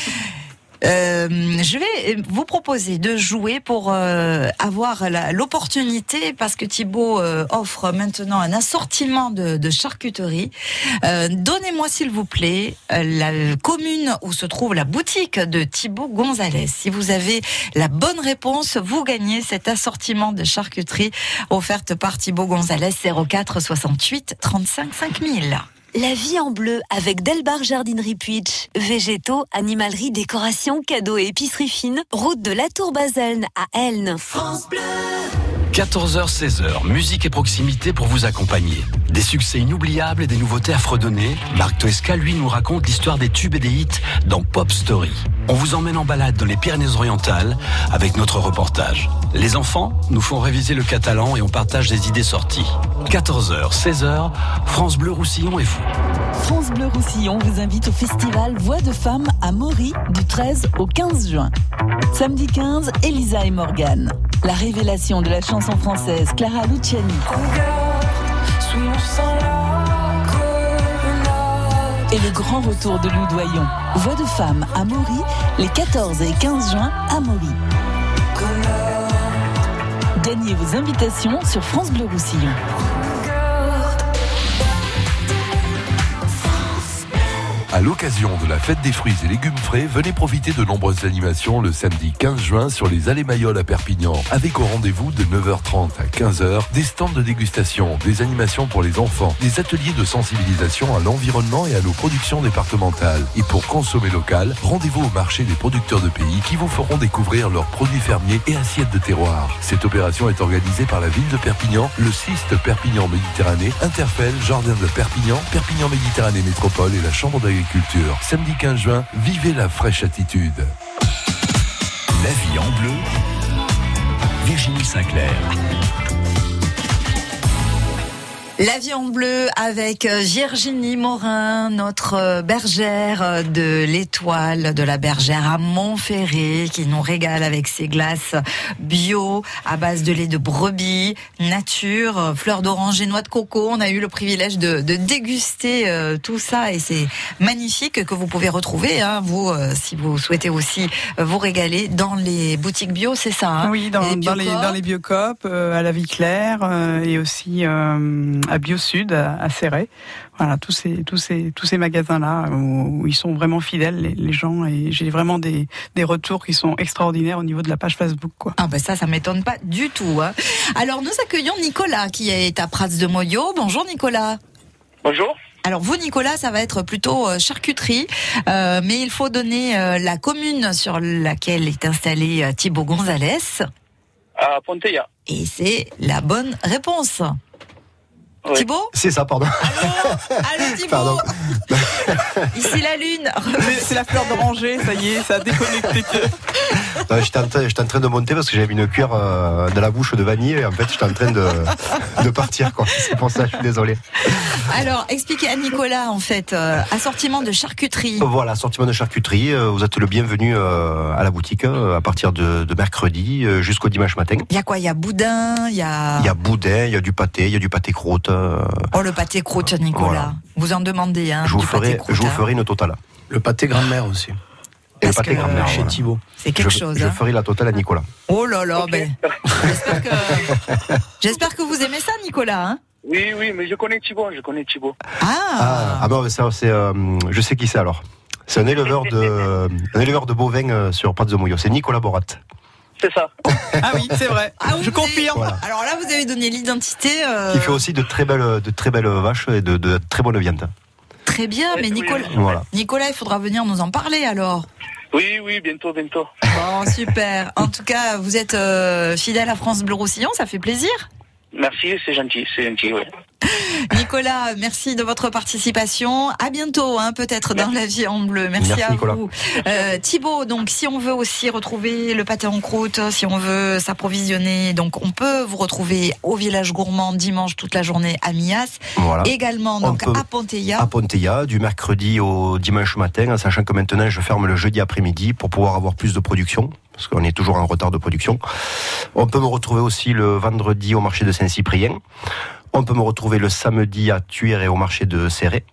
Euh, je vais vous proposer de jouer pour euh, avoir l'opportunité, parce que Thibaut euh, offre maintenant un assortiment de, de charcuterie. Euh, Donnez-moi s'il vous plaît la commune où se trouve la boutique de Thibaut Gonzalez. Si vous avez la bonne réponse, vous gagnez cet assortiment de charcuterie offerte par Thibaut Gonzalez 04 68 35 5000. La vie en bleu avec Delbar Jardinerie Puitch. Végétaux, animalerie, décoration, cadeaux et épicerie fine. Route de la Tour Baselne à Elne. France Bleu. 14h-16h, musique et proximité pour vous accompagner. Des succès inoubliables et des nouveautés à fredonner. Marc Toesca, lui, nous raconte l'histoire des tubes et des hits dans Pop Story. On vous emmène en balade dans les Pyrénées-Orientales avec notre reportage. Les enfants nous font réviser le catalan et on partage des idées sorties. 14h, 16h, France Bleu Roussillon et vous. France Bleu Roussillon vous invite au festival Voix de Femmes à Maury du 13 au 15 juin. Samedi 15, Elisa et Morgane. La révélation de la chanson française Clara Luciani. Et le grand retour de Lou Doyon. Voix de Femmes à Maury les 14 et 15 juin à Maury. Gagnez vos invitations sur France Bleu Roussillon. À l'occasion de la fête des fruits et légumes frais, venez profiter de nombreuses animations le samedi 15 juin sur les allées Mayol à Perpignan, avec au rendez-vous de 9h30 à 15h des stands de dégustation, des animations pour les enfants, des ateliers de sensibilisation à l'environnement et à nos productions départementales. Et pour consommer local, rendez-vous au marché des producteurs de pays qui vous feront découvrir leurs produits fermiers et assiettes de terroir. Cette opération est organisée par la ville de Perpignan, le CIST Perpignan Méditerranée, Interfel, Jardin de Perpignan, Perpignan Méditerranée Métropole et la Chambre d'agriculture. Samedi 15 juin, vivez la fraîche attitude. La vie en bleu, Virginie Sinclair. La vie en bleu avec euh, Virginie Morin, notre euh, bergère euh, de l'étoile de la bergère à Montferré, qui nous régale avec ses glaces bio à base de lait de brebis, nature, fleurs d'oranger, noix de coco. On a eu le privilège de, de déguster tout ça et c'est magnifique que vous pouvez retrouver, hein, vous, si vous souhaitez aussi vous régaler dans les boutiques bio, c'est ça hein Oui, dans, dans les, dans les biocoop, euh, à la Vie Claire euh, et aussi euh, à Biosud, à, à Céret. Voilà, tous ces, tous ces, tous ces magasins-là où, où ils sont vraiment fidèles, les, les gens, et j'ai vraiment des, des retours qui sont extraordinaires au niveau de la page Facebook. Quoi. Ah ben ça, ça m'étonne pas du tout. hein. Alors nous accueillons Nicolas qui est à Prats de Moyo. Bonjour Nicolas. Bonjour. Alors vous Nicolas, ça va être plutôt euh, charcuterie, euh, mais il faut donner euh, la commune sur laquelle est installé euh, Thibaut Gonzalez. À Ponteia. Et c'est la bonne réponse. Thibaut C'est ça, pardon. Allô Thibaut Pardon. Ici la lune. C'est- C'est la fleur d'oranger, ça y est, ça a déconnecté. Non, J'étais en, train- j'étais en train de monter parce que j'avais mis une cuillère euh, dans la bouche de vanille et en fait j'étais en train de, de partir. quoi. C'est pour ça, je suis désolé. Alors expliquez à Nicolas en fait, euh, assortiment de charcuterie. Voilà, sortiment de charcuterie. euh, Vous êtes le bienvenu euh, à la boutique euh, à partir de, de mercredi jusqu'au dimanche matin. Il y a quoi? Il y a boudin, il y a... Il y a boudin, il y a du pâté, il y a du pâté croûte. Euh, Oh le pâté croûte Nicolas. Voilà. Vous en demandez hein, je vous du pâté ferai, croûte. je vous hein. ferai une totale. Le pâté grand-mère aussi. Et le pâté grand-mère. Chez voilà. Thibaut. C'est quelque je, chose. Je hein. ferai la totale à Nicolas. Oh là là, ben. J'espère que... J'espère que vous aimez ça, Nicolas. hein Oui, oui, mais je connais Thibaut, je connais Thibaut. Ah, ah mais ça, c'est, euh, je sais qui c'est alors. C'est un éleveur de, un éleveur de bovins euh, sur Prats de Moyo. C'est Nicolas Borat. C'est ça. Ah oui, c'est vrai. Ah, je confirme. Voilà. Alors là, vous avez donné l'identité. euh, Qui fait aussi de très belles, de très belles vaches et de, de très bonne viande. Très bien, mais Nicolas, Voilà. Nicolas, il faudra venir nous en parler alors. Oui, oui, bientôt, bientôt. Bon, super. En tout cas, vous êtes euh, fidèle à France Bleu Roussillon, ça fait plaisir. Merci, c'est gentil, c'est gentil, oui. Nicolas, merci de votre participation. À bientôt, hein, peut-être dans la vie en bleu. Merci, Merci, à Nicolas. vous. Euh, Thibaut, donc si on veut aussi retrouver le pâté en croûte, si on veut s'approvisionner, donc on peut vous retrouver au village gourmand dimanche toute la journée à Mias. Voilà. Également On donc à Ponteilla. À Ponteilla, du mercredi au dimanche matin, en sachant que maintenant je ferme le jeudi après-midi pour pouvoir avoir plus de production, parce qu'on est toujours en retard de production. On peut me retrouver aussi le vendredi au marché de Saint-Cyprien. On peut me retrouver le samedi à Tuire et au marché de Serré.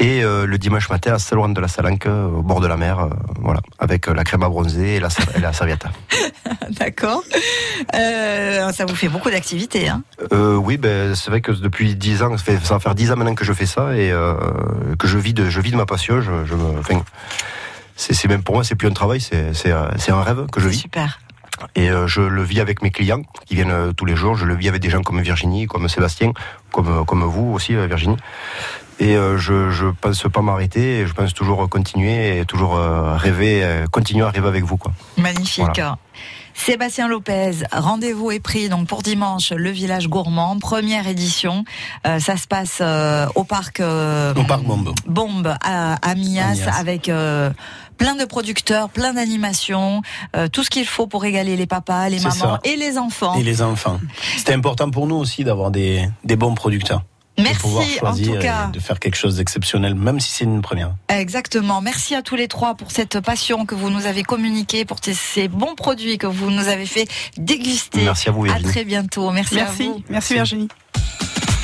Et euh, le dimanche matin à Salouan de la Salanque, au bord de la mer, euh, voilà, avec euh, la crème à bronzer et la, ser- et la serviette. D'accord. Euh, ça vous fait beaucoup d'activités. Hein oui, ben, c'est vrai que depuis 10 ans, ça, fait, ça va faire 10 ans maintenant que je fais ça et que je vis de, je vis de ma passion. Je, je me, enfin, c'est, même pour moi, c'est plus un travail, c'est, euh, un rêve que je vis. Super. Et euh, je le vis avec mes clients qui viennent euh, tous les jours. Je le vis avec des gens comme Virginie, comme Sébastien, comme, comme vous aussi, euh, Virginie. Et euh, je, je pense pas m'arrêter. Je pense toujours continuer et toujours euh, rêver, euh, continuer à rêver avec vous, quoi. Magnifique. Voilà. Sébastien Lopez, rendez-vous est pris donc pour dimanche le village gourmand, première édition. Euh, ça se passe euh, au parc euh, Au parc Bombe. Bombe à, à Mias, À Mias. avec euh, plein de producteurs, plein d'animations, euh, tout ce qu'il faut pour régaler les papas, les mamans ça. et les enfants. Et les enfants. C'était important pour nous aussi d'avoir des, des bons producteurs. Merci, de pouvoir en choisir tout cas. et de faire quelque chose d'exceptionnel, même si c'est une première. Exactement. Merci à tous les trois pour cette passion que vous nous avez communiquée, pour ces- bons produits que vous nous avez fait déguster. Merci à vous, À Virginie. très bientôt. Merci, à Merci. vous. Merci Virginie.